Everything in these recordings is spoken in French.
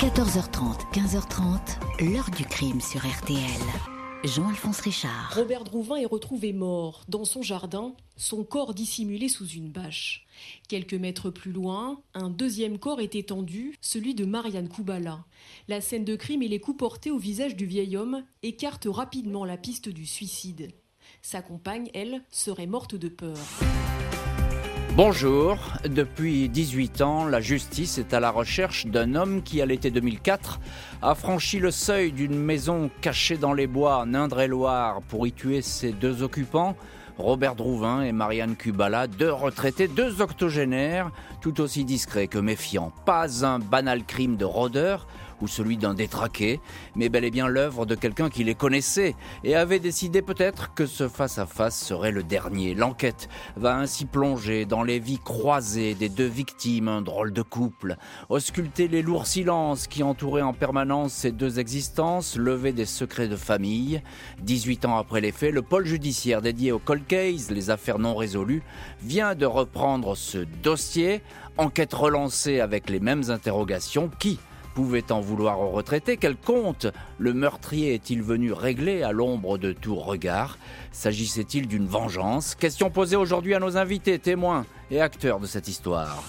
14h30, 15h30, l'heure du crime sur RTL. Jean-Alphonse Richard. Robert Drouvin est retrouvé mort dans son jardin, son corps dissimulé sous une bâche. Quelques mètres plus loin, un deuxième corps est étendu, celui de Marianne Koubala. La scène de crime et les coups portés au visage du vieil homme écartent rapidement la piste du suicide. Sa compagne, elle, serait morte de peur. Bonjour. Depuis 18 ans, la justice est à la recherche d'un homme qui, à l'été 2004, a franchi le seuil d'une maison cachée dans les bois en Indre-et-Loire pour y tuer ses deux occupants, Robert Drouvin et Marianne Kubala, deux retraités, deux octogénaires, tout aussi discrets que méfiants. Pas un banal crime de rôdeur, ou celui d'un détraqué, mais bel et bien l'œuvre de quelqu'un qui les connaissait et avait décidé peut-être que ce face-à-face serait le dernier. L'enquête va ainsi plonger dans les vies croisées des deux victimes, un drôle de couple, ausculter les lourds silences qui entouraient en permanence ces deux existences, lever des secrets de famille. 18 ans après les faits, le pôle judiciaire dédié au cold case, les affaires non résolues, vient de reprendre ce dossier, enquête relancée avec les mêmes interrogations qui pouvait en vouloir aux retraités Quel compte le meurtrier est-il venu régler à l'ombre de tout regard? S'agissait-il d'une vengeance? Question posée aujourd'hui à nos invités, témoins et acteurs de cette histoire.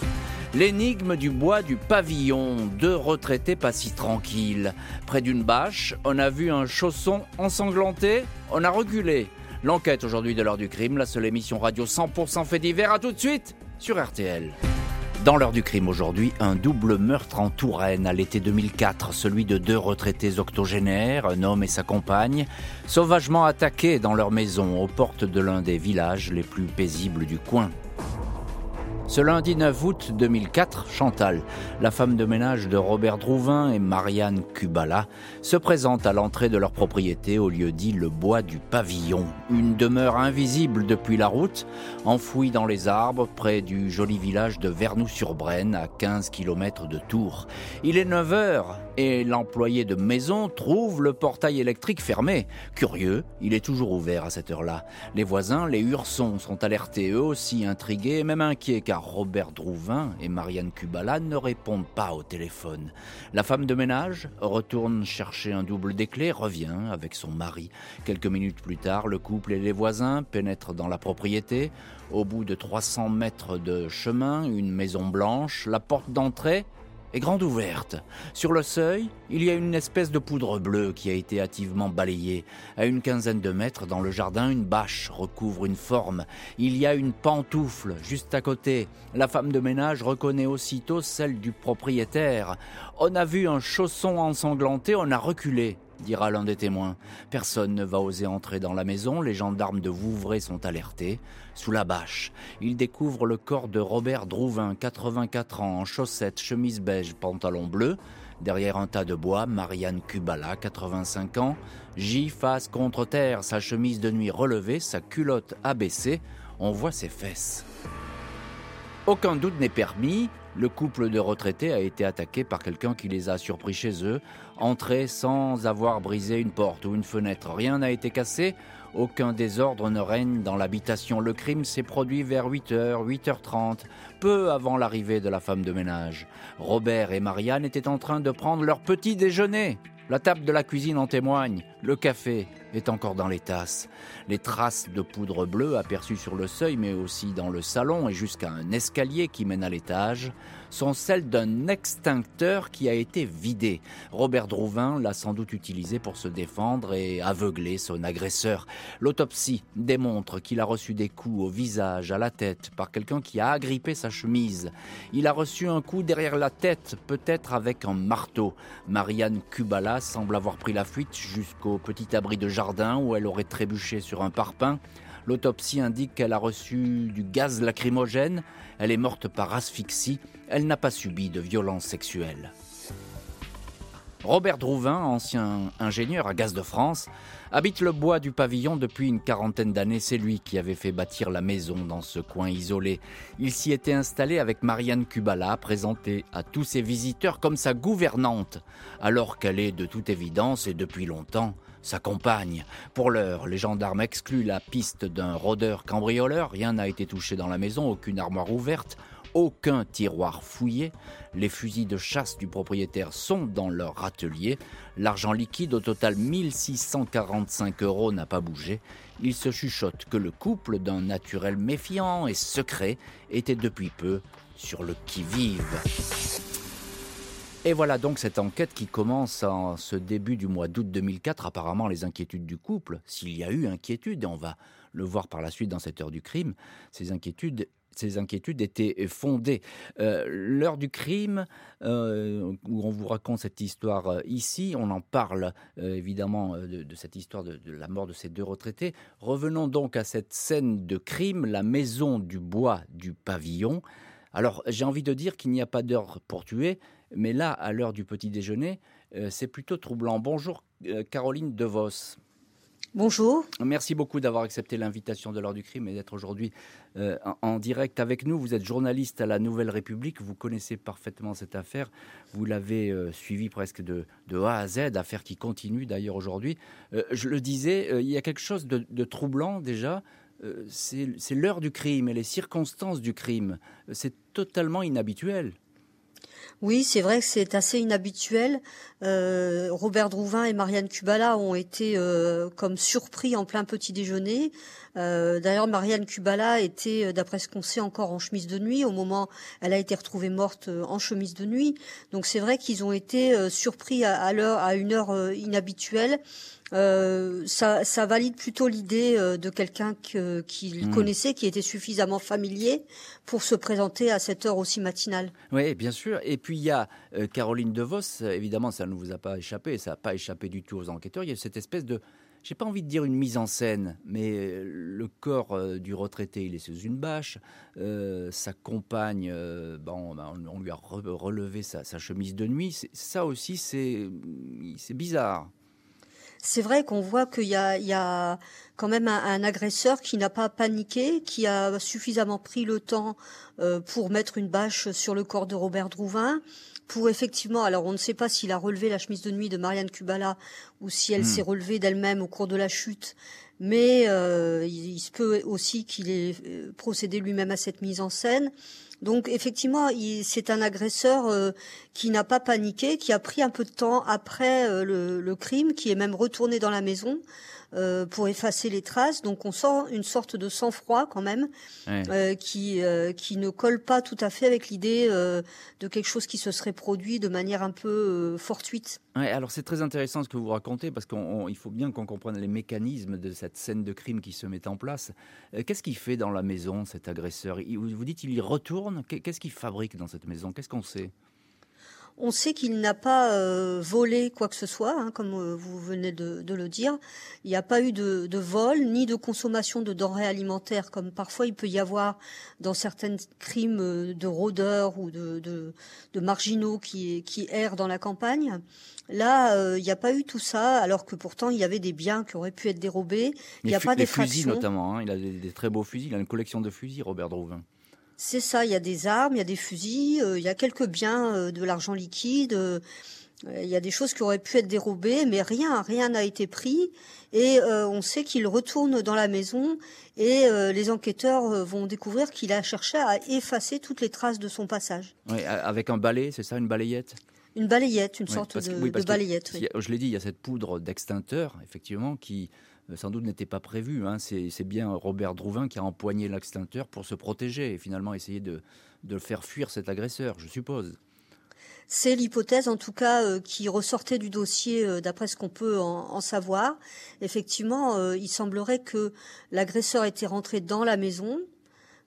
L'énigme du bois du pavillon, deux retraités pas si tranquilles. Près d'une bâche, on a vu un chausson ensanglanté, on a reculé. L'enquête aujourd'hui de l'heure du crime, la seule émission radio 100% fait divers. À tout de suite sur RTL. Dans l'heure du crime aujourd'hui, un double meurtre en Touraine à l'été 2004, celui de deux retraités octogénaires, un homme et sa compagne, sauvagement attaqués dans leur maison aux portes de l'un des villages les plus paisibles du coin. Ce lundi 9 août 2004, Chantal, la femme de ménage de Robert Drouvin et Marianne Kubala, se présente à l'entrée de leur propriété au lieu dit le bois du pavillon, une demeure invisible depuis la route, enfouie dans les arbres près du joli village de Vernoux-sur-Brenne à 15 km de Tours. Il est 9 heures et l'employé de maison trouve le portail électrique fermé. Curieux, il est toujours ouvert à cette heure-là. Les voisins, les Ursons, sont alertés eux aussi intrigués et même inquiets car Robert Drouvin et Marianne Kubala ne répondent pas au téléphone. La femme de ménage retourne chercher un double des clés, revient avec son mari. Quelques minutes plus tard, le couple et les voisins pénètrent dans la propriété. Au bout de 300 mètres de chemin, une maison blanche, la porte d'entrée est grande ouverte. Sur le seuil, il y a une espèce de poudre bleue qui a été hâtivement balayée. À une quinzaine de mètres dans le jardin, une bâche recouvre une forme. Il y a une pantoufle juste à côté. La femme de ménage reconnaît aussitôt celle du propriétaire. On a vu un chausson ensanglanté, on a reculé dira l'un des témoins. Personne ne va oser entrer dans la maison, les gendarmes de Vouvray sont alertés. Sous la bâche, ils découvrent le corps de Robert Drouvin, 84 ans, en chaussettes, chemise beige, pantalon bleu. Derrière un tas de bois, Marianne Kubala, 85 ans, gît face contre terre, sa chemise de nuit relevée, sa culotte abaissée. On voit ses fesses. Aucun doute n'est permis, le couple de retraités a été attaqué par quelqu'un qui les a surpris chez eux, entrés sans avoir brisé une porte ou une fenêtre. Rien n'a été cassé, aucun désordre ne règne dans l'habitation. Le crime s'est produit vers 8h, 8h30, peu avant l'arrivée de la femme de ménage. Robert et Marianne étaient en train de prendre leur petit déjeuner. La table de la cuisine en témoigne. Le café est encore dans les tasses. Les traces de poudre bleue aperçues sur le seuil, mais aussi dans le salon et jusqu'à un escalier qui mène à l'étage, sont celles d'un extincteur qui a été vidé. Robert Drouvin l'a sans doute utilisé pour se défendre et aveugler son agresseur. L'autopsie démontre qu'il a reçu des coups au visage, à la tête, par quelqu'un qui a agrippé sa chemise. Il a reçu un coup derrière la tête, peut-être avec un marteau. Marianne Kubala semble avoir pris la fuite jusqu'au petit abri de jardin où elle aurait trébuché sur un parpaing. L'autopsie indique qu'elle a reçu du gaz lacrymogène, elle est morte par asphyxie, elle n'a pas subi de violence sexuelle. Robert Drouvin, ancien ingénieur à Gaz de France, habite le bois du pavillon depuis une quarantaine d'années. C'est lui qui avait fait bâtir la maison dans ce coin isolé. Il s'y était installé avec Marianne Kubala, présentée à tous ses visiteurs comme sa gouvernante, alors qu'elle est de toute évidence et depuis longtemps sa compagne. Pour l'heure, les gendarmes excluent la piste d'un rôdeur cambrioleur. Rien n'a été touché dans la maison, aucune armoire ouverte, aucun tiroir fouillé. Les fusils de chasse du propriétaire sont dans leur atelier. L'argent liquide, au total 1645 euros, n'a pas bougé. Il se chuchote que le couple, d'un naturel méfiant et secret, était depuis peu sur le qui-vive. Et voilà donc cette enquête qui commence en ce début du mois d'août 2004. Apparemment, les inquiétudes du couple, s'il y a eu inquiétude, et on va le voir par la suite dans cette heure du crime, ces inquiétudes ces inquiétudes étaient fondées. Euh, l'heure du crime, euh, où on vous raconte cette histoire euh, ici, on en parle évidemment de, cette histoire de, de, la mort de ces deux retraités. Revenons donc à cette scène de crime, la maison du bois du pavillon. Alors j'ai envie de dire qu'il n'y a pas d'heure pour tuer, mais là, à l'heure du petit déjeuner, c'est plutôt troublant. Bonjour Caroline DeVos. Bonjour. Merci beaucoup d'avoir accepté l'invitation de l'heure du crime et d'être aujourd'hui euh, en, direct avec nous. Vous êtes journaliste à la Nouvelle République, vous connaissez parfaitement cette affaire, vous l'avez suivie presque de, A à Z, affaire qui continue d'ailleurs aujourd'hui. je le disais, il y a quelque chose de troublant déjà, c'est l'heure du crime et les circonstances du crime. C'est totalement inhabituel. Oui, c'est vrai que c'est assez inhabituel. Euh, Robert Drouvin et Marianne Kubala ont été euh, comme surpris en plein petit déjeuner. Euh, d'ailleurs, Marianne Kubala était, d'après ce qu'on sait, encore en chemise de nuit au moment. Elle a été retrouvée morte en chemise de nuit. Donc c'est vrai qu'ils ont été surpris à une heure inhabituelle. Euh, ça, ça, valide plutôt l'idée euh, de quelqu'un qu'il hmm. connaissait, qui était suffisamment familier pour se présenter à cette heure aussi matinale. Oui, bien sûr. Et puis il y a euh, Caroline DeVos, évidemment, ça ne vous a pas échappé, ça n'a pas échappé du tout aux enquêteurs. Il y a cette espèce de, j'ai pas envie de dire une mise en scène, mais le corps du retraité, il est sous une bâche. sa compagne, bon, ben, on lui a relevé sa, sa chemise de nuit. Ça aussi, c'est bizarre c'est vrai qu'on voit qu'il y a, il y a quand même un, agresseur qui n'a pas paniqué, qui a suffisamment pris le temps euh, pour mettre une bâche sur le corps de Robert Drouvin, pour effectivement, alors on ne sait pas s'il a relevé la chemise de nuit de Marianne Kubala ou si elle hmm. s'est relevée d'elle-même au cours de la chute, mais euh, il, se peut aussi qu'il ait euh, procédé lui-même à cette mise en scène. Donc effectivement, c'est un agresseur euh, qui n'a pas paniqué, qui a pris un peu de temps après euh, le, crime, qui est même retourné dans la maison euh, pour effacer les traces. Donc on sent une sorte de sang-froid quand même, qui qui ne colle pas tout à fait avec l'idée de quelque chose qui se serait produit de manière un peu fortuite. Ouais, alors c'est très intéressant ce que vous racontez parce qu'il faut bien qu'on comprenne les mécanismes de cette scène de crime qui se met en place. Qu'est-ce qu'il fait dans la maison cet agresseur? Vous dites il y retourne. Qu'est-ce qu'il fabrique dans cette maison? Qu'est-ce qu'on sait? On sait qu'il n'a pas euh, volé quoi que ce soit, hein, comme euh, vous venez de, le dire. Il n'y a pas eu de, vol ni de consommation de denrées alimentaires, comme parfois il peut y avoir dans certains crimes euh, de rôdeurs ou de, marginaux qui, qui errent dans la campagne. Là, il n'y a pas eu tout ça, alors que pourtant il y avait des biens qui auraient pu être dérobés. Il n'y a pas d'effraction. fusils notamment, hein. il a des, des, très beaux fusils, il a une collection de fusils, Robert Drouvin. C'est ça, il y a des armes, il y a des fusils, euh, il y a quelques biens, euh, de l'argent liquide, euh, il y a des choses qui auraient pu être dérobées, mais rien, rien n'a été pris. Et on sait qu'il retourne dans la maison et les enquêteurs vont découvrir qu'il a cherché à effacer toutes les traces de son passage. Oui, avec un balai, c'est ça, une balayette? Une balayette, une sorte de, balayette. Je l'ai dit, il y a cette poudre d'extincteur, effectivement, qui sans doute n'était pas prévu. Hein. C'est bien Robert Drouvin qui a empoigné l'extincteur pour se protéger et finalement essayer de, faire fuir cet agresseur, je suppose. C'est l'hypothèse, en tout cas, euh, qui ressortait du dossier, euh, d'après ce qu'on peut en, savoir. Effectivement, il semblerait que l'agresseur était rentré dans la maison,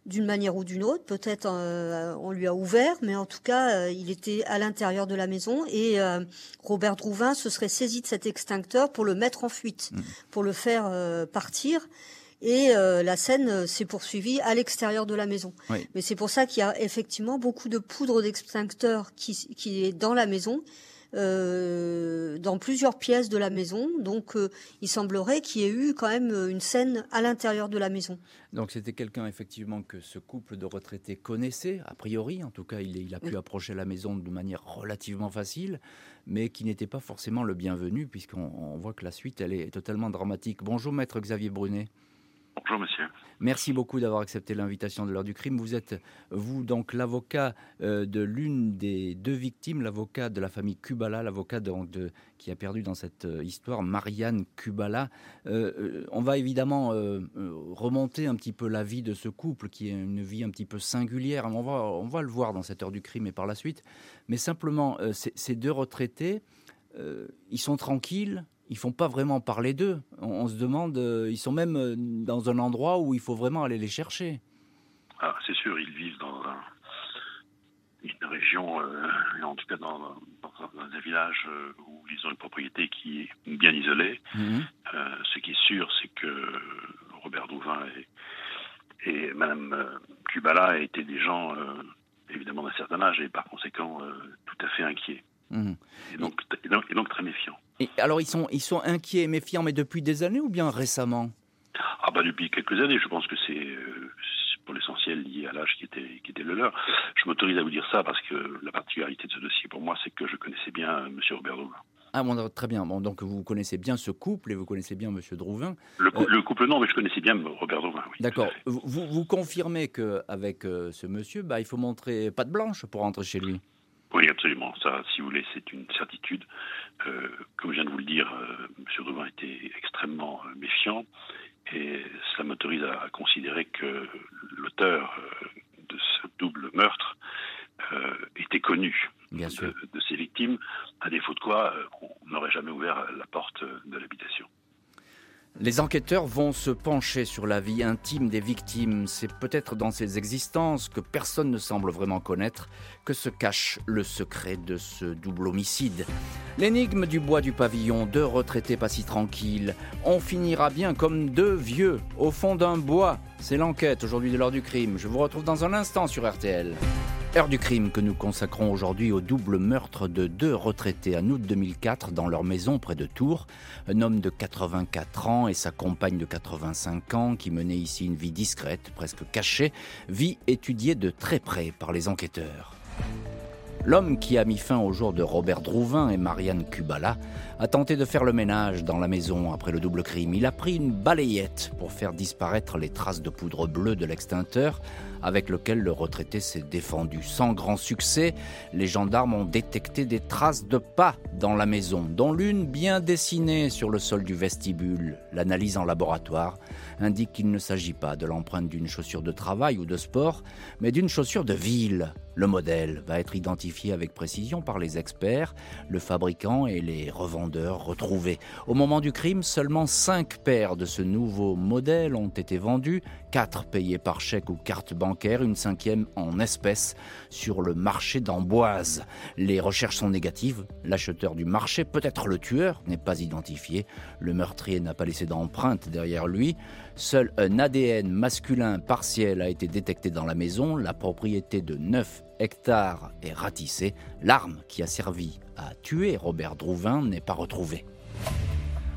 d'une manière ou d'une autre. Peut-être euh, on lui a ouvert, mais en tout cas, euh, il était à l'intérieur de la maison et euh, Robert Drouvin se serait saisi de cet extincteur pour le mettre en fuite, mmh. pour le faire partir. Et la scène s'est poursuivie à l'extérieur de la maison. Mais c'est pour ça qu'il y a effectivement beaucoup de poudre d'extincteur qui, qui est dans la maison euh, dans plusieurs pièces de la maison. Donc, euh, il semblerait qu'il y ait eu quand même une scène à l'intérieur de la maison. Donc, c'était quelqu'un effectivement que ce couple de retraités connaissait, a priori. En tout cas, il, il a pu approcher la maison de manière relativement facile, mais qui n'était pas forcément le bienvenu, puisqu'on voit que la suite, elle est totalement dramatique. Bonjour, maître Xavier Brunet. Bonjour monsieur. Merci beaucoup d'avoir accepté l'invitation de l'heure du crime. Vous êtes, vous, donc l'avocat euh, de l'une des deux victimes, l'avocat de la famille Kubala, l'avocat de, qui a perdu dans cette euh, histoire, Marianne Kubala. Euh, on va évidemment remonter un petit peu la vie de ce couple, qui est une vie un petit peu singulière. On va, on va le voir dans cette heure du crime et par la suite. Mais simplement, ces deux retraités, ils sont tranquilles, ils font pas vraiment parler d'eux. On, se demande, euh, ils sont même euh, dans un endroit où il faut vraiment aller les chercher. Ah, c'est sûr, ils vivent dans une région, euh, en tout cas dans, un village où ils ont une propriété qui est bien isolée. Mhm. ce qui est sûr, c'est que Robert Douvin et, et Madame Kubala étaient des gens évidemment d'un certain âge et par conséquent tout à fait inquiets. Donc, et, donc, et donc très méfiants alors ils sont, ils sont inquiets et méfiants, mais depuis des années ou bien récemment? Ah bah depuis quelques années, je pense que c'est euh, pour l'essentiel lié à l'âge qui était, qui était le leur. Je m'autorise à vous dire ça parce que la particularité de ce dossier pour moi, c'est que je connaissais bien M. Robert Drouvin. Ah bon, très bien. Bon, donc vous connaissez bien ce couple et vous connaissez bien M. Drouvin. Le, euh, couple non, mais je connaissais bien Robert Drouvin, oui. D'accord. Vous, vous confirmez qu'avec euh, ce monsieur, bah, il faut montrer patte blanche pour rentrer chez lui? Absolument. Ça, si vous voulez, c'est une certitude. Euh, comme je viens de vous le dire, euh, M. Douvin était extrêmement euh, méfiant et cela m'autorise à, considérer que l'auteur de ce double meurtre était connu de, de, ses victimes, à défaut de quoi on n'aurait jamais ouvert la porte de l'habitation. Les enquêteurs vont se pencher sur la vie intime des victimes. C'est peut-être dans ces existences que personne ne semble vraiment connaître que se cache le secret de ce double homicide. L'énigme du bois du pavillon, deux retraités pas si tranquilles. On finira bien comme deux vieux au fond d'un bois. C'est l'enquête aujourd'hui de l'heure du crime. Je vous retrouve dans un instant sur RTL. Heure du crime que nous consacrons aujourd'hui au double meurtre de deux retraités en août 2004 dans leur maison près de Tours. Un homme de 84 ans et sa compagne de 85 ans qui menait ici une vie discrète, presque cachée, vie étudiée de très près par les enquêteurs. L'homme qui a mis fin au jour de Robert Drouvin et Marianne Kubala a tenté de faire le ménage dans la maison après le double crime. Il a pris une balayette pour faire disparaître les traces de poudre bleue de l'extincteur avec lequel le retraité s'est défendu. Sans grand succès, les gendarmes ont détecté des traces de pas dans la maison, dont l'une bien dessinée sur le sol du vestibule. L'analyse en laboratoire indique qu'il ne s'agit pas de l'empreinte d'une chaussure de travail ou de sport, mais d'une chaussure de ville. Le modèle va être identifié avec précision par les experts, le fabricant et les revendeurs retrouvés. Au moment du crime, seulement 5 paires de ce nouveau modèle ont été vendues, 4 payées par chèque ou carte bancaire, une cinquième en espèces sur le marché d'Amboise. Les recherches sont négatives, l'acheteur du marché, peut-être le tueur, n'est pas identifié, le meurtrier n'a pas laissé d'empreinte derrière lui, seul un ADN masculin partiel a été détecté dans la maison, la propriété de 9 hectare est ratissé, l'arme qui a servi à tuer Robert Drouvin n'est pas retrouvée.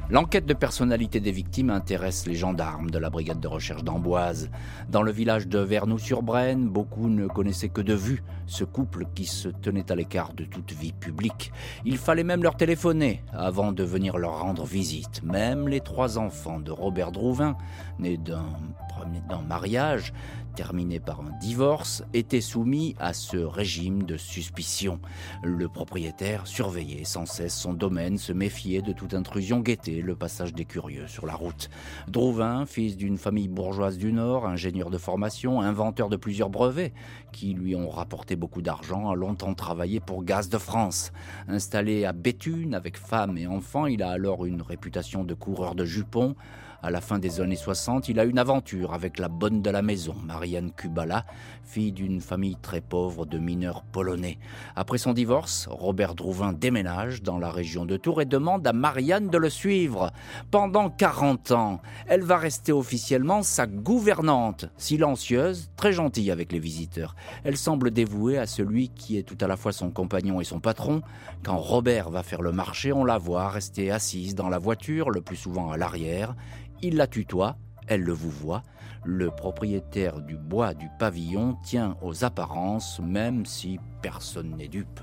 L'enquête de personnalité des victimes intéresse les gendarmes de la brigade de recherche d'Amboise. Dans le village de Vernoux-sur-Brenne, beaucoup ne connaissaient que de vue ce couple qui se tenait à l'écart de toute vie publique. Il fallait même leur téléphoner avant de venir leur rendre visite. Même les trois enfants de Robert Drouvin, nés d'un mariage, terminé par un divorce, était soumis à ce régime de suspicion. Le propriétaire surveillait sans cesse son domaine, se méfiait de toute intrusion, guettait le passage des curieux sur la route. Drouvin, fils d'une famille bourgeoise du Nord, ingénieur de formation, inventeur de plusieurs brevets, qui lui ont rapporté beaucoup d'argent, a longtemps travaillé pour Gaz de France. Installé à Béthune avec femme et enfants, il a alors une réputation de coureur de jupons, à la fin des années 60, il a une aventure avec la bonne de la maison, Marianne Kubala, fille d'une famille très pauvre de mineurs polonais. Après son divorce, Robert Drouvin déménage dans la région de Tours et demande à Marianne de le suivre. Pendant 40 ans, elle va rester officiellement sa gouvernante, silencieuse, très gentille avec les visiteurs. Elle semble dévouée à celui qui est tout à la fois son compagnon et son patron. Quand Robert va faire le marché, on la voit rester assise dans la voiture, le plus souvent à l'arrière. Il la tutoie, elle le vous voit. Le propriétaire du bois du pavillon tient aux apparences, même si personne n'est dupe.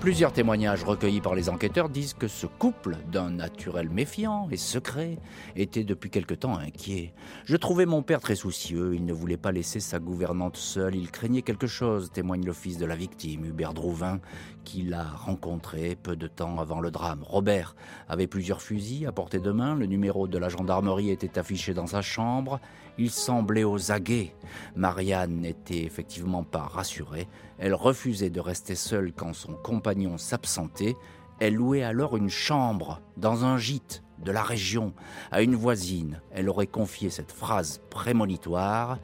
Plusieurs témoignages recueillis par les enquêteurs disent que ce couple, d'un naturel méfiant et secret, était depuis quelque temps inquiet. Je trouvais mon père très soucieux, il ne voulait pas laisser sa gouvernante seule, il craignait quelque chose, témoigne le fils de la victime, Hubert Drouvin, qui l'a rencontré peu de temps avant le drame. Robert avait plusieurs fusils à portée de main, le numéro de la gendarmerie était affiché dans sa chambre, il semblait aux aguets. Marianne n'était effectivement pas rassurée. Elle refusait de rester seule quand son compagnon s'absentait. Elle louait alors une chambre dans un gîte de la région à une voisine. Elle aurait confié cette phrase prémonitoire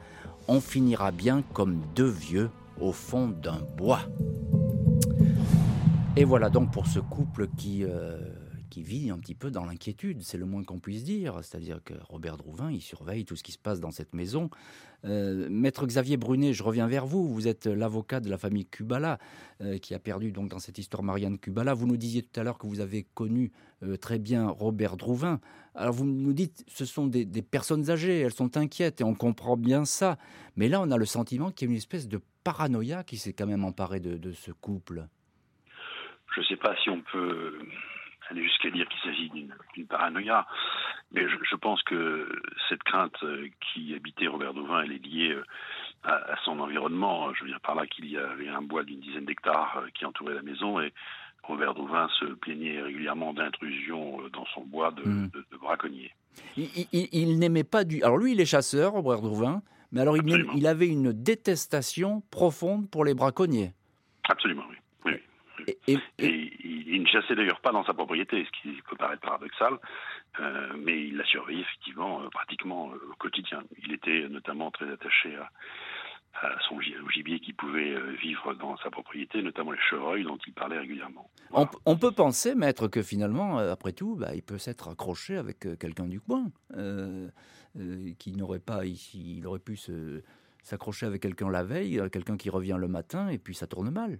On finira bien comme deux vieux au fond d'un bois. Et voilà donc pour ce couple qui. Euh, qui vit un petit peu dans l'inquiétude, c'est le moins qu'on puisse dire. C'est-à-dire que Robert Drouvin, il surveille tout ce qui se passe dans cette maison. Euh, Maître Xavier Brunet, je reviens vers vous. Vous êtes l'avocat de la famille Kubala, euh, qui a perdu donc dans cette histoire Marianne Kubala. Vous nous disiez tout à l'heure que vous avez connu très bien Robert Drouvin. Alors vous nous dites, ce sont des, personnes âgées, elles sont inquiètes et on comprend bien ça. Mais là, on a le sentiment qu'il y a une espèce de paranoïa qui s'est quand même emparée de ce couple. Je ne sais pas si on peut aller jusqu'à dire qu'il s'agit d'une paranoïa. Mais je, pense que cette crainte euh, qui habitait Robert Dauvin, elle est liée euh, à, son environnement. Je veux dire par là qu'il y avait un bois d'une dizaine d'hectares euh, qui entourait la maison et Robert Dauvin se plaignait régulièrement d'intrusion dans son bois de, hmm. braconniers. Il, n'aimait pas du. Alors lui, il est chasseur, Robert Dauvin, mais alors il, il avait une détestation profonde pour les braconniers. Absolument, oui. Et, il ne chassait d'ailleurs pas dans sa propriété, ce qui peut paraître paradoxal, euh, mais il la surveillait effectivement euh, pratiquement euh, au quotidien. Il était notamment très attaché à, son gibier qui pouvait vivre dans sa propriété, notamment les chevreuils dont il parlait régulièrement. On, peut penser, maître, que finalement, après tout, bah, il peut s'être accroché avec quelqu'un du coin, qui n'aurait pas, il, il aurait pu s'accrocher avec quelqu'un la veille, quelqu'un qui revient le matin, et puis ça tourne mal.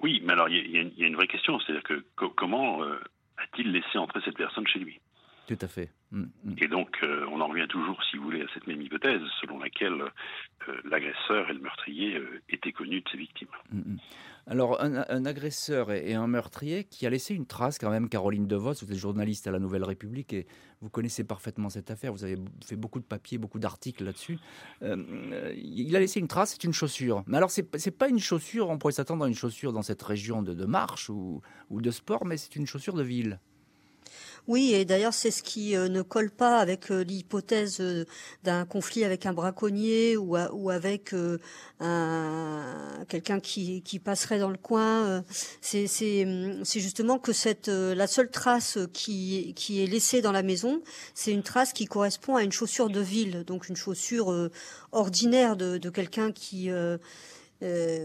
Oui, mais alors il y, a une vraie question, c'est-à-dire que comment euh, a-t-il laissé entrer cette personne chez lui? Tout à fait. Mm, mm. Et donc euh, on en revient toujours, si vous voulez, à cette même hypothèse selon laquelle euh, l'agresseur et le meurtrier étaient connus de ses victimes. Mm, alors, un, agresseur et, un meurtrier qui a laissé une trace quand même, Caroline DeVos, vous êtes journaliste à la Nouvelle République et vous connaissez parfaitement cette affaire, vous avez fait beaucoup de papiers, beaucoup d'articles là-dessus. Euh, il a laissé une trace, c'est une chaussure. Mais alors, c'est n'est pas une chaussure, on pourrait s'attendre à une chaussure dans cette région de, marche ou de sport, mais c'est une chaussure de ville. Oui, et d'ailleurs c'est ce qui euh, ne colle pas avec euh, l'hypothèse euh, d'un conflit avec un braconnier ou, avec un, quelqu'un qui, passerait dans le coin. C'est justement que cette la seule trace qui, est laissée dans la maison, c'est une trace qui correspond à une chaussure de ville, donc une chaussure ordinaire de, quelqu'un qui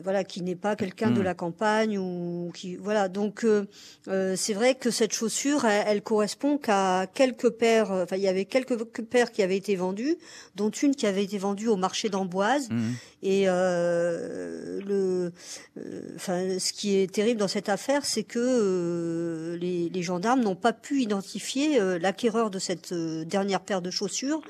voilà, qui n'est pas quelqu'un de hmm. la campagne ou qui, voilà. Donc euh, euh, c'est vrai que cette chaussure, elle, correspond qu'à quelques paires. Enfin, il y avait quelques paires qui avaient été vendues, dont une qui avait été vendue au marché d'Amboise. Hmm. Et le, enfin, ce qui est terrible dans cette affaire, c'est que les, les, gendarmes n'ont pas pu identifier l'acquéreur de cette dernière paire de chaussures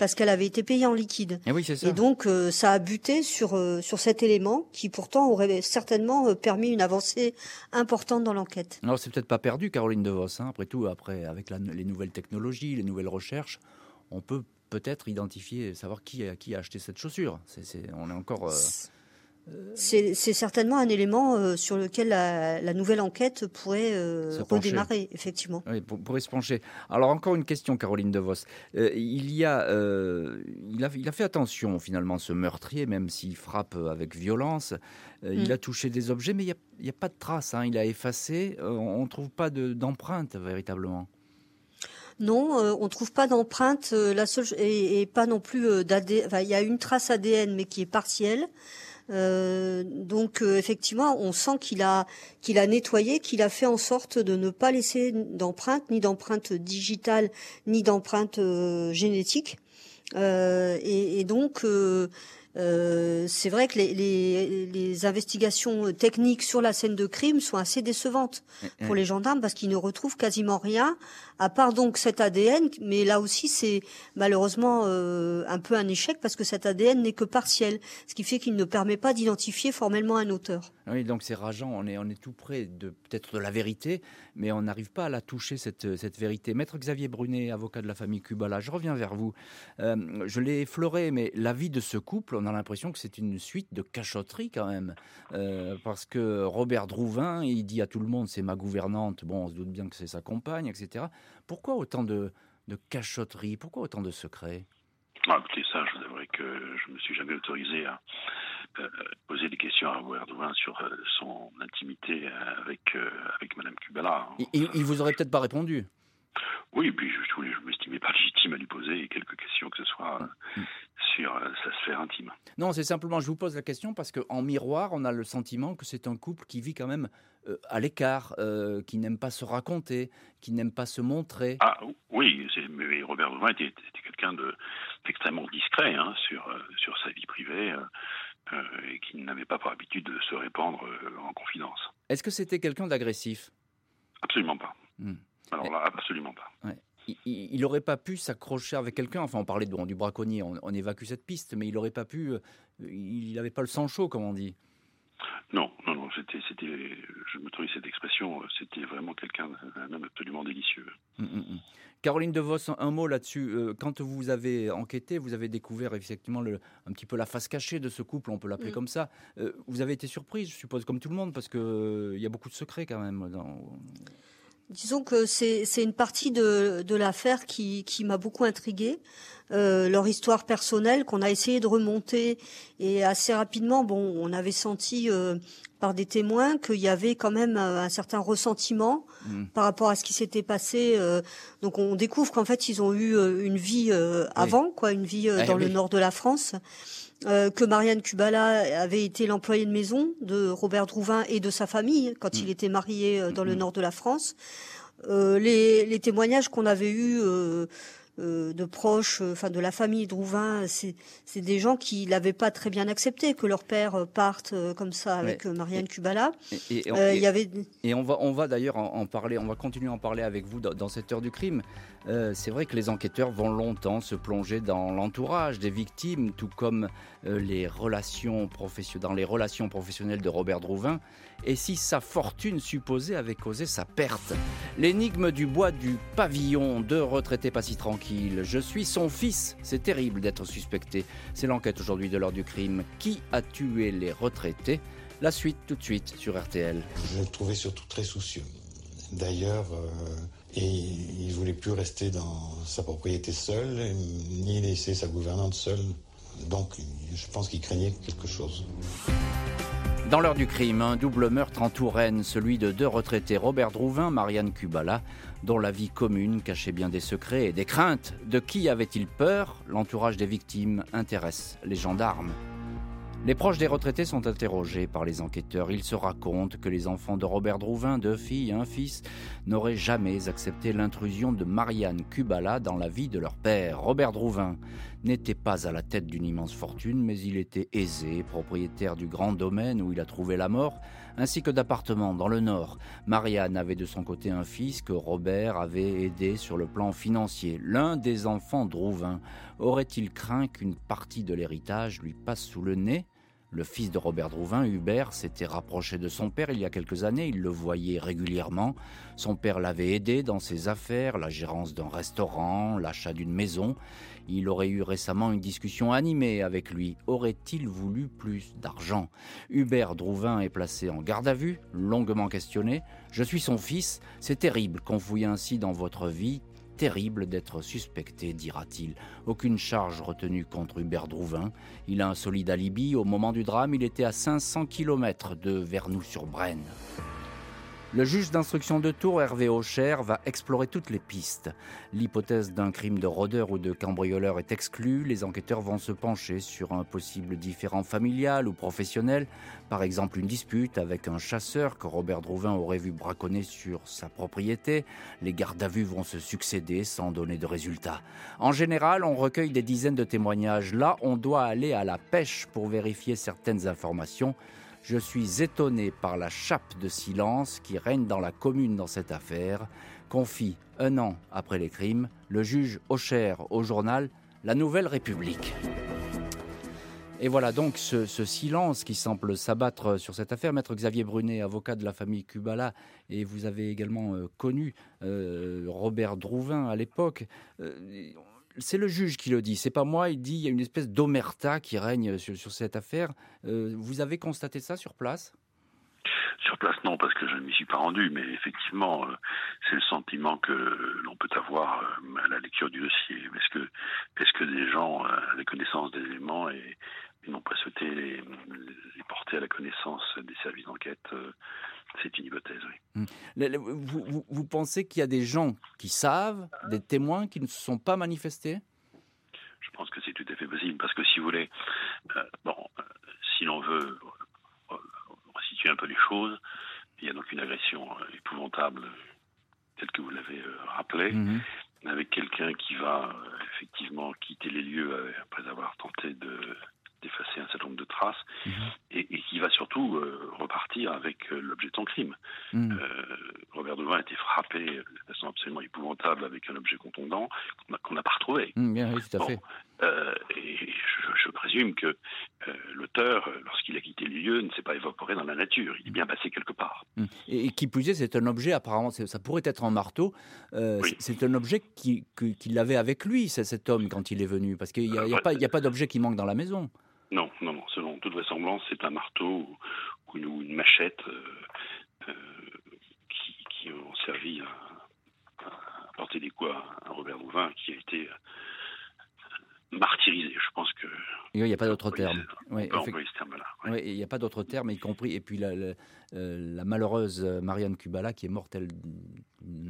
parce qu'elle avait été payée en liquide. Et, eh oui, ça. et donc euh, ça a buté sur euh, sur cet élément qui pourtant aurait certainement euh, permis une avancée importante dans l'enquête. Alors c'est peut-être pas perdu, Caroline De Vos. Hein. Après tout, après avec les nouvelles technologies, les nouvelles recherches, on peut peut-être identifier, savoir qui a, qui a acheté cette chaussure. On est encore. C'est certainement un élément euh, sur lequel la, nouvelle enquête pourrait euh, redémarrer, effectivement. Oui, pourrait se pencher. Alors encore une question, Caroline De Euh, il, y a, euh, il, a, il a fait attention finalement, ce meurtrier, même s'il frappe avec violence. Il mm. a touché des objets, mais il n'y a, a, pas de traces. Hein. Il a effacé. on ne trouve pas d'empreinte véritablement. Non, on ne trouve pas d'empreinte. la seule et, et, pas non plus d'ADN. Enfin, il y a une trace ADN, mais qui est partielle. Euh, donc euh, effectivement, on sent qu'il a qu'il a nettoyé, qu'il a fait en sorte de ne pas laisser d'empreinte, ni d'empreinte digitale, ni d'empreinte euh, génétique. Et, et, donc Euh, c'est vrai que les, les, les, investigations techniques sur la scène de crime sont assez décevantes pour les gendarmes parce qu'ils ne retrouvent quasiment rien, à part donc cet ADN. Mais là aussi, c'est malheureusement euh, un peu un échec parce que cet ADN n'est que partiel, ce qui fait qu'il ne permet pas d'identifier formellement un auteur. Oui, donc c'est rageant. On est, on est tout près de peut-être de la vérité, mais on n'arrive pas à la toucher cette, cette vérité. Maître Xavier Brunet, avocat de la famille Kubala, je reviens vers vous. Euh, je l'ai effleuré, mais la vie de ce couple on a l'impression que c'est une suite de cachotteries quand même. Euh, parce que Robert Drouvin, il dit à tout le monde c'est ma gouvernante, bon, on se doute bien que c'est sa compagne, etc. Pourquoi autant de, de cachotteries? Pourquoi autant de secrets? Ah, écoutez, ça, je vous avouerai que je ne me suis jamais autorisé à euh, poser des questions à Robert Drouvin sur euh, son intimité avec, avec Madame Kubala. Il, il vous aurait peut-être pas répondu oui, puis je ne m'estimais pas légitime à lui poser quelques questions, que ce soit sur euh, sa sphère intime. Non, c'est simplement, je vous pose la question parce qu'en miroir, on a le sentiment que c'est un couple qui vit quand même euh, à l'écart, euh, qui n'aime pas se raconter, qui n'aime pas se montrer. Ah oui, mais Robert Levain était, quelqu'un d'extrêmement discret hein, sur, sur sa vie privée. et qui n'avait pas pour habitude de se répandre en confidence. Est-ce que c'était quelqu'un d'agressif? Absolument pas. Hmm. Alors là, absolument pas. Il n'aurait pas pu s'accrocher avec quelqu'un. Enfin, on parlait de, du braconnier, on, évacue cette piste, mais il n'aurait pas pu. Euh, il n'avait pas le sang chaud, comme on dit. Non, non, non, c'était, c'était, je m'autorise cette expression, c'était vraiment quelqu'un, un homme absolument délicieux. Hum, hum. Caroline De Vos, un mot là-dessus. Euh, quand vous avez enquêté, vous avez découvert effectivement le, un petit peu la face cachée de ce couple, on peut l'appeler comme ça. Euh, vous avez été surprise, je suppose, comme tout le monde, parce qu'il il y a beaucoup de secrets quand même. Dans... Disons que c'est une partie de, l'affaire qui, qui m'a beaucoup intriguée. Euh, leur histoire personnelle qu'on a essayé de remonter et assez rapidement, bon, on avait senti euh, par des témoins qu'il y avait quand même un, certain ressentiment mmh. par rapport à ce qui s'était passé. Euh, donc on découvre qu'en fait ils ont eu euh, une vie euh, avant, quoi, une vie eh dans le nord de la France. Euh, que Marianne Kubala avait été l'employée de maison de Robert Drouvin et de sa famille quand il mm. était marié euh, dans le mm. nord de la France. Euh, les, les, témoignages qu'on avait eus euh, de proches, euh, enfin de la famille Drouvin, c'est des gens qui l'avaient pas très bien accepté que leur père euh, parte comme ça avec Marianne Kubala. Et, et, on, y avait... et on va, on va d'ailleurs en, parler, on va continuer à en parler avec vous dans, cette heure du crime. c'est vrai que les enquêteurs vont longtemps se plonger dans l'entourage des victimes, tout comme les relations professionnelles, dans les relations professionnelles de Robert Drouvin et si sa fortune supposée avait causé sa perte. L'énigme du bois du pavillon, deux retraités pas si tranquilles. Je suis son fils, c'est terrible d'être suspecté. C'est l'enquête aujourd'hui de l'heure du crime. Qui a tué les retraités? La suite tout de suite sur RTL. Je le trouvais surtout très soucieux. D'ailleurs, euh, et il voulait plus rester dans sa propriété seul, ni laisser sa gouvernante seule. Donc, je pense qu'il craignait quelque chose. Dans l'heure du crime, un double meurtre en Touraine, celui de deux retraités, Robert Drouvin, Marianne Kubala, dont la vie commune cachait bien des secrets et des craintes. De qui avait-il peur? L'entourage des victimes intéresse les gendarmes. Les proches des retraités sont interrogés par les enquêteurs. Ils se racontent que les enfants de Robert Drouvin, deux filles et un fils, n'auraient jamais accepté l'intrusion de Marianne Kubala dans la vie de leur père. Robert Drouvin n'était pas à la tête d'une immense fortune, mais il était aisé, propriétaire du grand domaine où il a trouvé la mort, ainsi que d'appartements dans le nord. Marianne avait de son côté un fils que Robert avait aidé sur le plan financier. L'un des enfants Drouvin aurait-il craint qu'une partie de l'héritage lui passe sous le nez? Le fils de Robert Drouvin, Hubert, s'était rapproché de son père il y a quelques années, il le voyait régulièrement. Son père l'avait aidé dans ses affaires, la gérance d'un restaurant, l'achat d'une maison. Il aurait eu récemment une discussion animée avec lui. Aurait-il voulu plus d'argent? Hubert Drouvin est placé en garde à vue, longuement questionné. Je suis son fils, c'est terrible qu'on fouille ainsi dans votre vie, terrible d'être suspecté, dira-t-il. Aucune charge retenue contre Hubert Drouvin. Il a un solide alibi. Au moment du drame, il était à 500 km de Vernoux-sur-Brenne. Le juge d'instruction de Tours, Hervé Aucher, va explorer toutes les pistes. L'hypothèse d'un crime de rôdeur ou de cambrioleur est exclue. Les enquêteurs vont se pencher sur un possible différent familial ou professionnel. Par exemple, une dispute avec un chasseur que Robert Drouvin aurait vu braconner sur sa propriété. Les gardes à vue vont se succéder sans donner de résultats. En général, on recueille des dizaines de témoignages. Là, on doit aller à la pêche pour vérifier certaines informations. Je suis étonné par la chape de silence qui règne dans la commune dans cette affaire, confie un an après les crimes le juge Aucher au journal La Nouvelle République. Et voilà donc ce, silence qui semble s'abattre sur cette affaire. Maître Xavier Brunet, avocat de la famille Kubala, et vous avez également euh, connu euh, Robert Drouvin à l'époque. Euh, c'est le juge qui le dit, c'est pas moi. Il dit il y a une espèce d'omerta qui règne sur, cette affaire. Euh, vous avez constaté ça sur place? Sur place, non, parce que je ne m'y suis pas rendu, mais effectivement, euh, c'est le sentiment que l'on peut avoir euh, à la lecture du dossier. Est-ce que, est-ce que des gens avaient connaissance des éléments et, n'ont pas souhaité les, porter à la connaissance des services d'enquête c'est une hypothèse, oui. Hum. Vous, pensez qu'il y a des gens qui savent, des témoins qui ne se sont pas manifestés? Je pense que c'est tout à fait possible, parce que si vous voulez, euh, bon, euh, si l'on veut resituer un peu les choses, il y a donc une agression euh, épouvantable, telle que vous l'avez rappelé, mhm. avec quelqu'un qui va effectivement quitter les lieux après avoir tenté de d'effacer un certain nombre de traces mhm. et, qui va surtout euh, repartir avec euh, l'objet de son crime. Mhm. Euh, Robert Devin a été frappé de façon absolument épouvantable avec un objet contondant qu'on n'a pas retrouvé. Mhm, bien, oui, tout à fait. et je, présume que l'auteur, lorsqu'il a quitté les lieux, ne s'est pas évaporé dans la nature. Il est bien passé quelque part. Et, qui plus est, c'est un objet, apparemment, ça pourrait être un marteau. C'est un objet qu'il qui, avait avec lui, cet homme, quand il est venu. Parce qu'il n'y a, a, a, pas d'objet qui manque dans la maison. Non, non, non. Selon toute vraisemblance, c'est un marteau ou une, machette euh, euh, qui, ont servi à, porter des coups à, Robert Mouvin qui a été euh, martyrisé. Je pense que. Il n'y a pas d'autre terme. Oui, il n'y a pas d'autre terme, y compris. Et puis la, la, malheureuse Marianne Kubala qui est morte, elle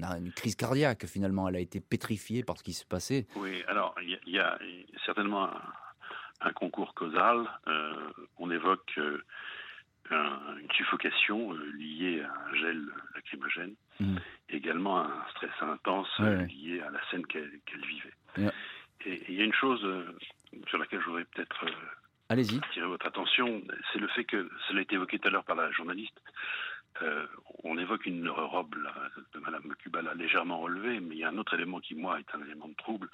a une crise cardiaque finalement. Elle a été pétrifiée par ce qui se passait. Oui, alors il y, a certainement un concours causal, euh, on évoque euh, une suffocation euh, liée à un gel lacrymogène, mmh. également un stress intense lié à la scène qu'elle vivait. Et il y a une chose sur laquelle je voudrais peut-être attirer votre attention, c'est le fait que, cela a été évoqué tout à l'heure par la journaliste, on évoque une robe de Madame Kubala légèrement relevée, mais il y a un autre élément qui, moi, est un élément de trouble,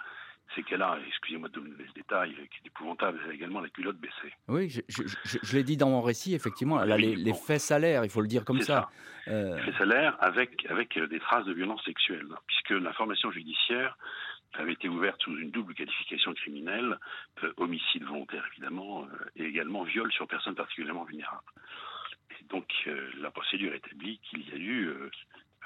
c'est qu'elle a, excusez-moi de donner le détail, qui est épouvantable, elle a également la culotte baissée. Oui, je, l'ai dit dans mon récit, effectivement, elle a les, à l'air, il faut le dire comme ça. ça. Euh... Les à l'air avec, avec euh, des traces de violence sexuelle, puisque l'information judiciaire avait été ouverte sous une double qualification criminelle, euh, homicide volontaire évidemment, euh, et également viol sur personne particulièrement vulnérable. Et donc la procédure établit qu'il y a eu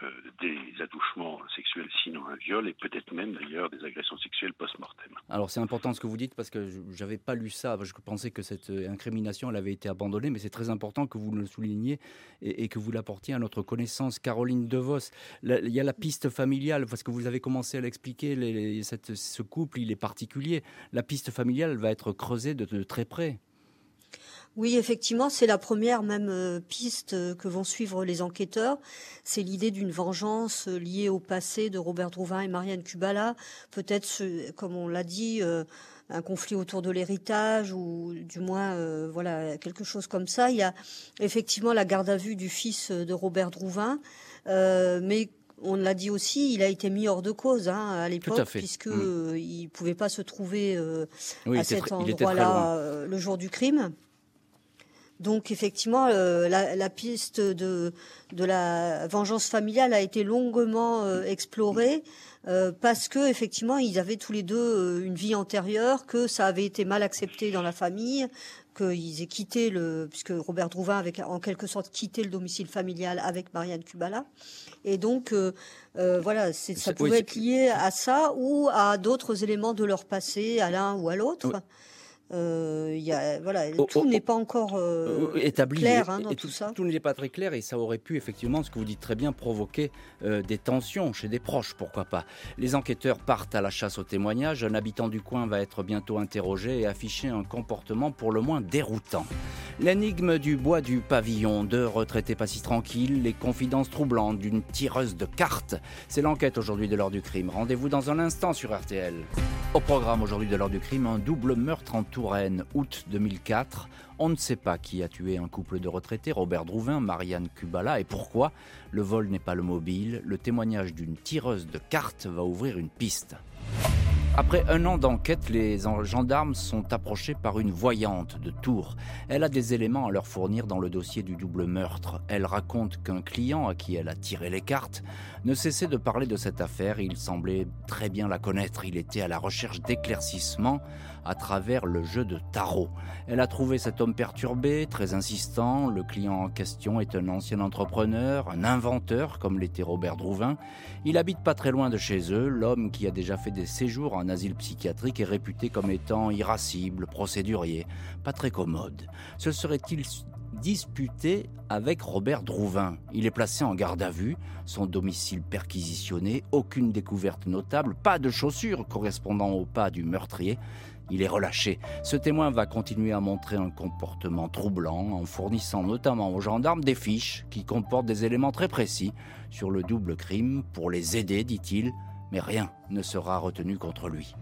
euh, des attouchements sexuels, sinon un viol, et peut-être même d'ailleurs des agressions sexuelles post-mortem. Alors c'est important ce que vous dites parce que j'avais pas lu ça, je pensais que cette euh, incrimination avait été abandonnée, mais c'est très important que vous le souligniez et, que vous l'apportiez à notre connaissance. Caroline DeVos, il y a la piste familiale, parce que vous avez commencé à l'expliquer, ce couple il est particulier. La piste familiale va être creusée de très près. Oui, effectivement, c'est la première même euh, piste euh, que vont suivre les enquêteurs. C'est l'idée d'une vengeance euh, liée au passé de Robert Drouvin et Marianne Kubala. Peut-être, comme on l'a dit, un conflit autour de l'héritage ou du moins, voilà, quelque chose comme ça. Il y a effectivement la garde à vue du fils de Robert Drouvin, mais on l'a dit aussi, il a été mis hors de cause hein, à l'époque, puisque mm. il pouvait pas se trouver à cet endroit-là le jour du crime. Donc effectivement, euh, la, piste de, de la vengeance familiale a été longuement euh, explorée euh, parce que effectivement, ils avaient tous les deux une vie antérieure, que ça avait été mal accepté dans la famille, qu'ils aient quitté le, puisque Robert Drouvin avait en quelque sorte quitté le domicile familial avec Marianne Kubala, et donc voilà, ça pouvait être lié à ça ou à d'autres éléments de leur passé, à l'un ou à l'autre. Euh, y a, voilà, tout n'est pas encore euh, établi, clair hein, dans tout, ça. Tout n'est pas très clair et ça aurait pu effectivement, ce que vous dites très bien, provoquer euh, des tensions chez des proches, pourquoi pas. Les enquêteurs partent à la chasse aux témoignages. Un habitant du coin va être bientôt interrogé et afficher un comportement pour le moins déroutant. L'énigme du bois du pavillon, deux retraités pas si tranquilles, les confidences troublantes d'une tireuse de cartes. C'est l'enquête aujourd'hui de l'heure du crime. Rendez-vous dans un instant sur RTL. Au programme aujourd'hui de l'heure du crime, un double meurtre en Touraine, août 2004. On ne sait pas qui a tué un couple de retraités, Robert Drouvin, Marianne Kubala, et pourquoi. Le vol n'est pas le mobile? Le témoignage d'une tireuse de cartes va ouvrir une piste. Après un an d'enquête, les gendarmes sont approchés par une voyante de Tours. Elle a des éléments à leur fournir dans le dossier du double meurtre. Elle raconte qu'un client à qui elle a tiré les cartes ne cessait de parler de cette affaire. Il semblait très bien la connaître. Il était à la recherche d'éclaircissements à travers le jeu de tarot. Elle a trouvé cet homme perturbé, très insistant. Le client en question est un ancien entrepreneur, un inventeur comme l'était Robert Drouvin. Il habite pas très loin de chez eux. L'homme qui a déjà fait des séjours en asile psychiatrique est réputé comme étant irascible, procédurier, pas très commode. Se serait-il disputé avec Robert Drouvin. Il est placé en garde à vue, son domicile perquisitionné, aucune découverte notable, pas de chaussures correspondant au pas du meurtrier. Il est relâché. Ce témoin va continuer à montrer un comportement troublant en fournissant notamment aux gendarmes des fiches qui comportent des éléments très précis sur le double crime pour les aider, dit-il, mais rien ne sera retenu contre lui.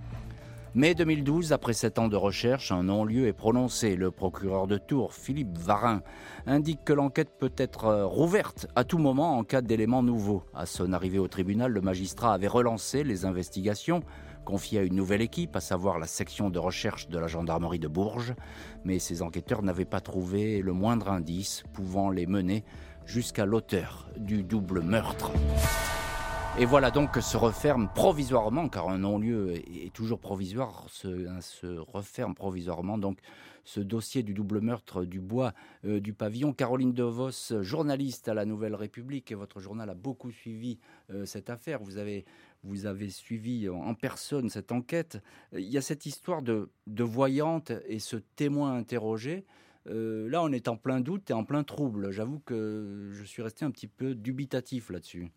Mai 2012, après sept ans de recherche, un non-lieu est prononcé. Le procureur de Tours, Philippe Varin, indique que l'enquête peut être euh, rouverte à tout moment en cas d'éléments nouveaux. À son arrivée au tribunal, le magistrat avait relancé les investigations confié à une nouvelle équipe, à savoir la section de recherche de la gendarmerie de Bourges, mais ces enquêteurs n'avaient pas trouvé le moindre indice pouvant les mener jusqu'à l'auteur du double meurtre. Et voilà donc que se referme provisoirement, car un non-lieu est toujours provisoire, se, referme provisoirement donc ce dossier du double meurtre du bois euh, du pavillon. Caroline Devos, journaliste à la Nouvelle République, et votre journal a beaucoup suivi euh, cette affaire. Vous avez vous avez suivi en personne cette enquête. Il y a cette histoire de, voyante et ce témoin interrogé. Euh, là, on est en plein doute et en plein trouble. J'avoue que je suis resté un petit peu dubitatif là-dessus.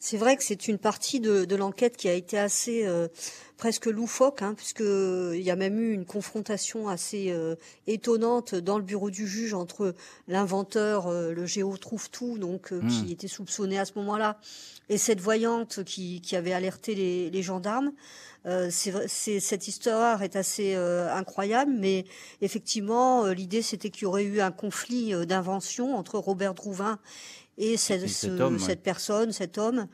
C'est vrai que c'est une partie de, l'enquête qui a été assez euh, presque loufoque, hein, puisque il y a même eu une confrontation assez euh, étonnante dans le bureau du juge entre l'inventeur, le géo trouve tout, donc hmm. qui était soupçonné à ce moment-là, et cette voyante qui, qui avait alerté les, les gendarmes. Euh, c'est, cette histoire est assez euh, incroyable, mais effectivement, euh, l'idée c'était qu'il y aurait eu un conflit euh, d'invention entre Robert Drouvin et cette, cette personne, cet homme.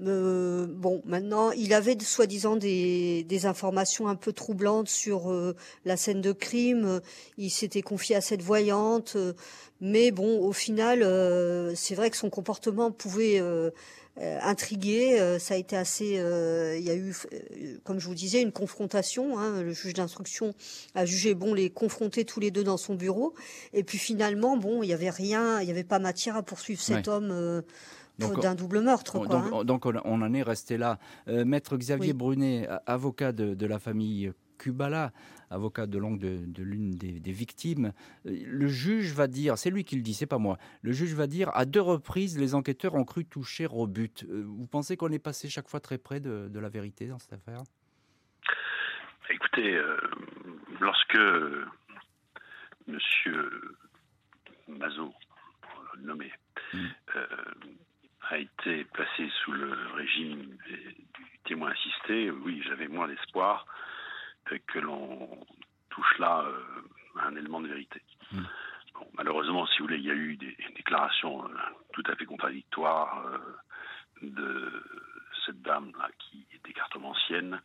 Euh, bon, maintenant, il avait soi-disant des, des, informations un peu troublantes sur la scène de crime. Il s'était confié à cette voyante, mais bon, au final, c'est vrai que son comportement pouvait euh, intrigué. Euh, ça a été assez. Euh, il y a eu, comme je vous disais, une confrontation. Hein, le juge d'instruction a jugé bon les confronter tous les deux dans son bureau. Et puis finalement, bon, il y avait rien, il n'y avait pas matière à poursuivre cet homme. d'un double meurtre. Quoi, donc, hein. donc, on en est resté là. Maître Xavier Brunet, avocat de, de, la famille Kubala, avocat de langue de, l'une des, victimes, euh, le juge va dire, c'est lui qui le dit, c'est pas moi, le juge va dire à deux reprises, les enquêteurs ont cru toucher au but. Euh, vous pensez qu'on est passé chaque fois très près de, la vérité dans cette affaire? Écoutez, euh, lorsque Monsieur Mazot, nommé, mm. a été placé sous le régime du témoin assisté, oui, j'avais moins l'espoir que l'on touche là euh, à un élément de vérité. Hmm. malheureusement, si vous voulez, il y a eu des déclarations euh, tout à fait contradictoires euh, de cette dame là, qui était cartomancienne,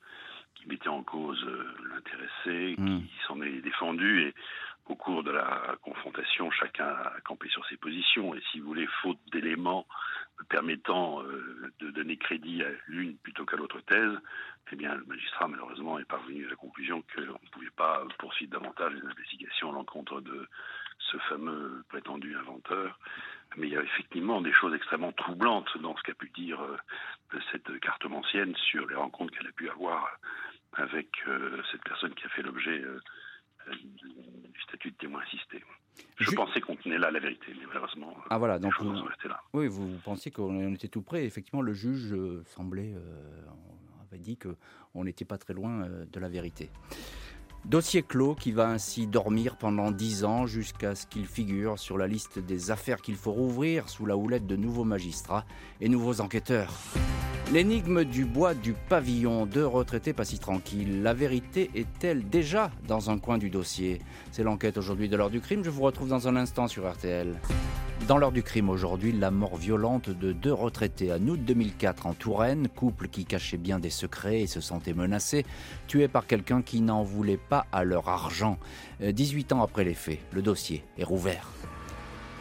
qui mettait en cause l'intéressé, hmm. qui s'en est défendu et au cours de la confrontation, chacun a campé sur ses positions. Et si vous voulez, faute d'éléments permettant euh, de donner crédit à l'une plutôt qu'à l'autre thèse, eh bien, le magistrat, malheureusement, est parvenu à la conclusion qu'on ne pouvait pas poursuivre davantage les investigations à l'encontre de ce fameux prétendu inventeur. Mais il y a effectivement des choses extrêmement troublantes dans ce qu'a pu dire euh, cette cartomancienne sur les rencontres qu'elle a pu avoir avec euh, cette personne qui a fait l'objet du statut de témoin assisté. Je pensais qu'on tenait là la vérité, mais malheureusement. Ah voilà, donc vous, là. Oui, vous, pensiez qu'on était tout près. Effectivement, le juge semblait, avait dit qu'on n'était pas très loin de la vérité. Dossier clos qui va ainsi dormir pendant dix ans jusqu'à ce qu'il figure sur la liste des affaires qu'il faut rouvrir sous la houlette de nouveaux magistrats et nouveaux enquêteurs. L'énigme du bois du pavillon, deux retraités pas si tranquilles. La vérité est-elle déjà dans un coin du dossier? C'est l'enquête aujourd'hui de l'heure du crime. Je vous retrouve dans un instant sur RTL. Dans l'heure du crime aujourd'hui, la mort violente de deux retraités en août 2004 en Touraine, couple qui cachait bien des secrets et se sentait menacé, tué par quelqu'un qui n'en voulait pas à leur argent. 18 euh, ans après les faits, le dossier est rouvert.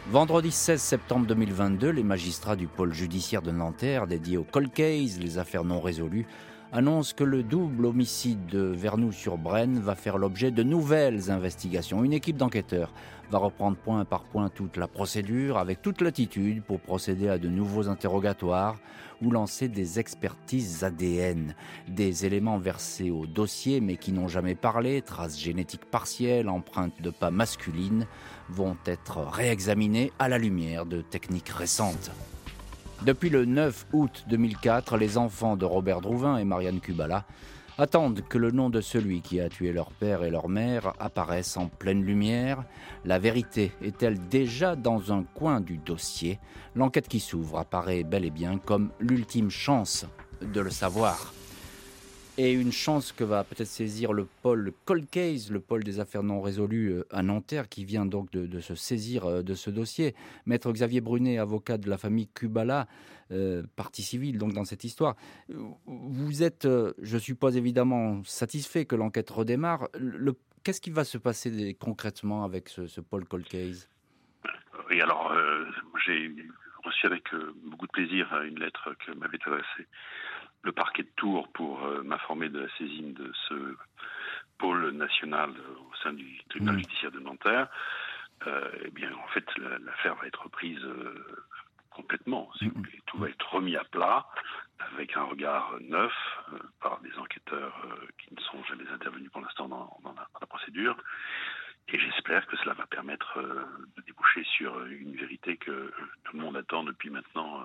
Vendredi 16 septembre 2022, les magistrats du pôle judiciaire de Nanterre, dédié au cold case, les affaires non résolues, annonce que le double homicide de Vernoux-sur-Brenne va faire l'objet de nouvelles investigations. Une équipe d'enquêteurs va reprendre point par point toute la procédure avec toute latitude pour procéder à de nouveaux interrogatoires ou lancer des expertises ADN. Des éléments versés au dossier mais qui n'ont jamais parlé, traces génétiques partielles, empreintes de pas masculines, vont être réexaminés à la lumière de techniques récentes. Depuis le 9 août 2004, les enfants de Robert Drouvin et Marianne Kubala attendent que le nom de celui qui a tué leur père et leur mère apparaisse en pleine lumière. La vérité est-elle déjà dans un coin du dossier? L'enquête qui s'ouvre apparaît bel et bien comme l'ultime chance de le savoir et une chance que va peut-être saisir le pôle Cold Case, le pôle des affaires non résolues euh, à Nanterre, qui vient donc de, se saisir euh, de ce dossier. Maître Xavier Brunet, avocat de la famille Kubala, euh, partie civile donc dans cette histoire. Vous êtes, je suppose évidemment, satisfait que l'enquête redémarre. Qu'est-ce qui va se passer concrètement avec ce, ce pôle Cold Case? Oui, alors j'ai reçu avec beaucoup de plaisir une lettre que m'avait adressée le parquet de Tours pour euh, m'informer de la saisine de ce pôle national au sein du tribunal mmh. judiciaire de Nanterre, euh, eh bien, en fait, l'affaire va être reprise euh, complètement. Tout va être remis à plat avec un regard neuf par des enquêteurs qui ne sont jamais intervenus pour l'instant dans, la, procédure. Et j'espère que cela va permettre de déboucher sur une vérité que tout le monde attend depuis maintenant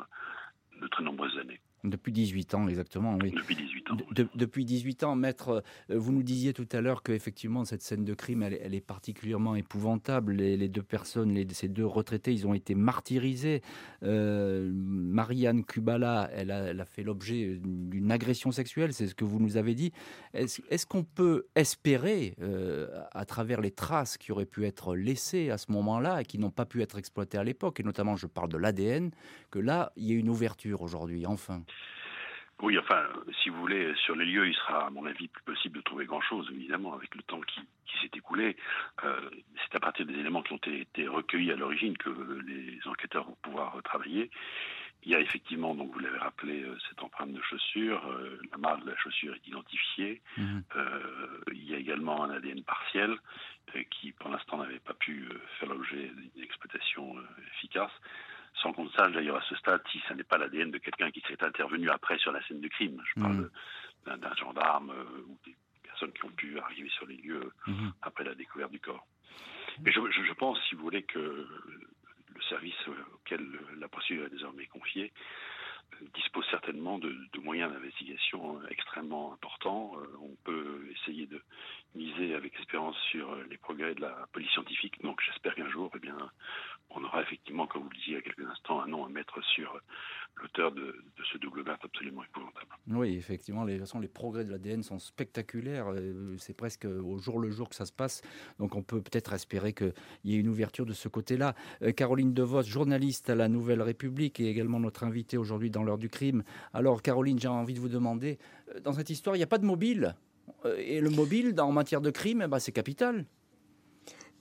de très nombreuses années. Depuis 18 ans, exactement, oui. Depuis 18 ans. depuis 18 ans, maître, euh, vous nous disiez tout à l'heure qu'effectivement, cette scène de crime, elle, est particulièrement épouvantable. Les, deux personnes, les, ces deux retraités, ils ont été martyrisés. Euh, Marianne Kubala, elle a, fait l'objet d'une agression sexuelle, c'est ce que vous nous avez dit. Est-ce qu'on peut espérer, euh, à travers les traces qui auraient pu être laissées à ce moment-là et qui n'ont pas pu être exploitées à l'époque, et notamment je parle de l'ADN, que là, il y ait une ouverture aujourd'hui, enfin? Oui, enfin, si vous voulez, sur les lieux, il sera, à mon avis, plus possible de trouver grand-chose, évidemment, avec le temps qui, s'est écoulé. Euh, c'est à partir des éléments qui ont été recueillis à l'origine que les enquêteurs vont pouvoir travailler. Il y a effectivement, donc vous l'avez rappelé, euh, cette empreinte de chaussure. Euh, la marque de la chaussure est identifiée. Mhm. il y a également un ADN partiel qui, pour l'instant, n'avait pas pu faire l'objet d'une exploitation efficace. Sans qu'on sache d'ailleurs à ce stade si ce n'est pas l'ADN de quelqu'un qui serait intervenu après sur la scène de crime. Je parle mm. d'un gendarme euh, ou des personnes qui ont pu arriver sur les lieux mm-hmm. après la découverte du corps. Mais je, je, pense, si vous voulez, que le service auquel la procédure est désormais confiée dispose certainement de, moyens d'investigation extrêmement importants. Euh, on peut essayer de miser avec espérance sur les progrès de la police scientifique. Donc j'espère qu'un jour, eh bien, on aura effectivement, comme vous le disiez il y a quelques instants, un nom à mettre sur l'auteur de, ce double meurtre absolument épouvantable. Oui, effectivement, les, progrès de l'ADN sont spectaculaires. Euh, c'est presque au jour le jour que ça se passe. Donc on peut peut-être espérer qu'il y ait une ouverture de ce côté-là. Euh, Caroline Devos, journaliste à la Nouvelle République et également notre invitée aujourd'hui dans l'heure du crime. Alors Caroline, j'ai envie de vous demander, euh, dans cette histoire, il n'y a pas de mobile. Et le mobile, en matière de crime, eh ben, c'est capital.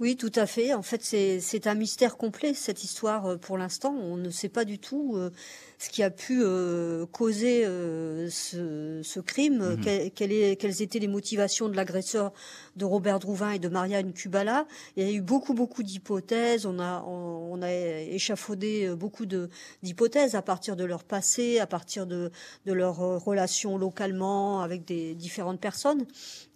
Oui, tout à fait. En fait, c'est un mystère complet, cette histoire, euh, pour l'instant. On ne sait pas du tout euh, ce qui a pu euh, causer ce, crime, mhm. quelles étaient les motivations de l'agresseur de Robert Drouvin et de Marianne Kubala. Il y a eu beaucoup, beaucoup d'hypothèses. On a, on, a échafaudé beaucoup d'hypothèses à partir de leur passé, à partir de, de leurs relations localement avec des différentes personnes.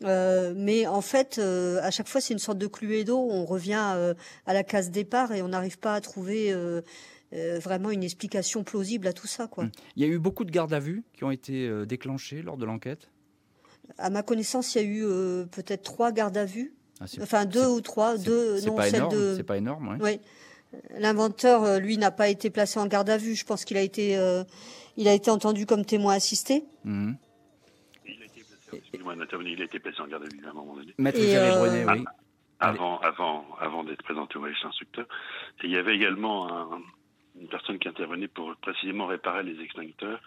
mais en fait, à chaque fois, c'est une sorte de Cluedo on revient euh, à la case départ et on n'arrive pas à trouver euh, euh, vraiment une explication plausible à tout ça. Quoi. Hum. Il y a eu beaucoup de gardes à vue qui ont été déclenchées lors de l'enquête? À ma connaissance, il y a eu peut-être trois gardes à vue. Ah, enfin, deux ou trois. Deux, non, pas énorme, de... C'est pas énorme, oui. L'inventeur, lui, n'a pas été placé en garde à vue. Je pense qu'il a été, il a été entendu comme témoin assisté. Hum. Il a été placé, en garde à vue à un moment donné. Maître oui avant, avant, avant d'être présenté au registre instructeur. Et il y avait également une personne qui intervenait pour précisément réparer les extincteurs,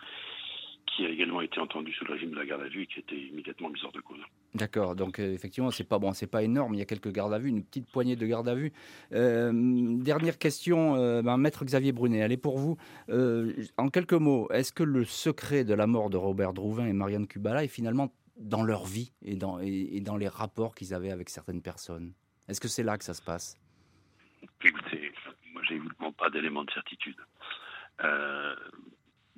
qui a également été entendu sous le régime de la garde à vue et qui a été immédiatement mis hors de cause. D'accord, donc euh, effectivement, c'est pas bon, c'est pas énorme. Il y a quelques gardes à vue, une petite poignée de gardes à vue. Euh, dernière question, euh, ben, maître Xavier Brunet, elle est pour vous. en quelques mots, est-ce que le secret de la mort de Robert Drouvin et Marianne Kubala est finalement dans leur vie et dans, et, dans les rapports qu'ils avaient avec certaines personnes Est-ce que c'est là que ça se passe? Écoutez, moi j'ai évidemment pas d'éléments de certitude. Euh,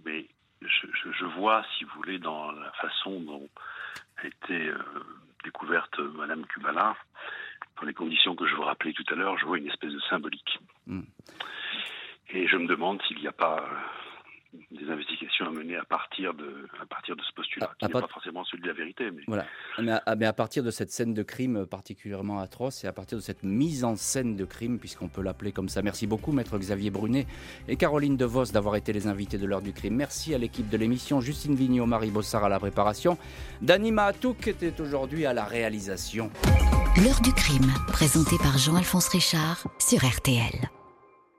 mais je, vois, si vous voulez, dans la façon dont a été euh, découverte Madame Kubala, dans les conditions que je vous rappelais tout à l'heure, je vois une espèce de symbolique. Hmm. Et je me demande s'il n'y a pas des investigations à mener à partir de, à partir de ce postulat, qui n'est pas forcément celui de la vérité. Mais... Voilà. Mais à, mais à, partir de cette scène de crime particulièrement atroce et à partir de cette mise en scène de crime, puisqu'on peut l'appeler comme ça. Merci beaucoup, maître Xavier Brunet et Caroline DeVos d'avoir été les invités de l'heure du crime. Merci à l'équipe de l'émission, Justine Vignot, Marie Bossard à la préparation, Danima Atouk était aujourd'hui à la réalisation. L'heure du crime, présenté par Jean-Alphonse Richard sur RTL.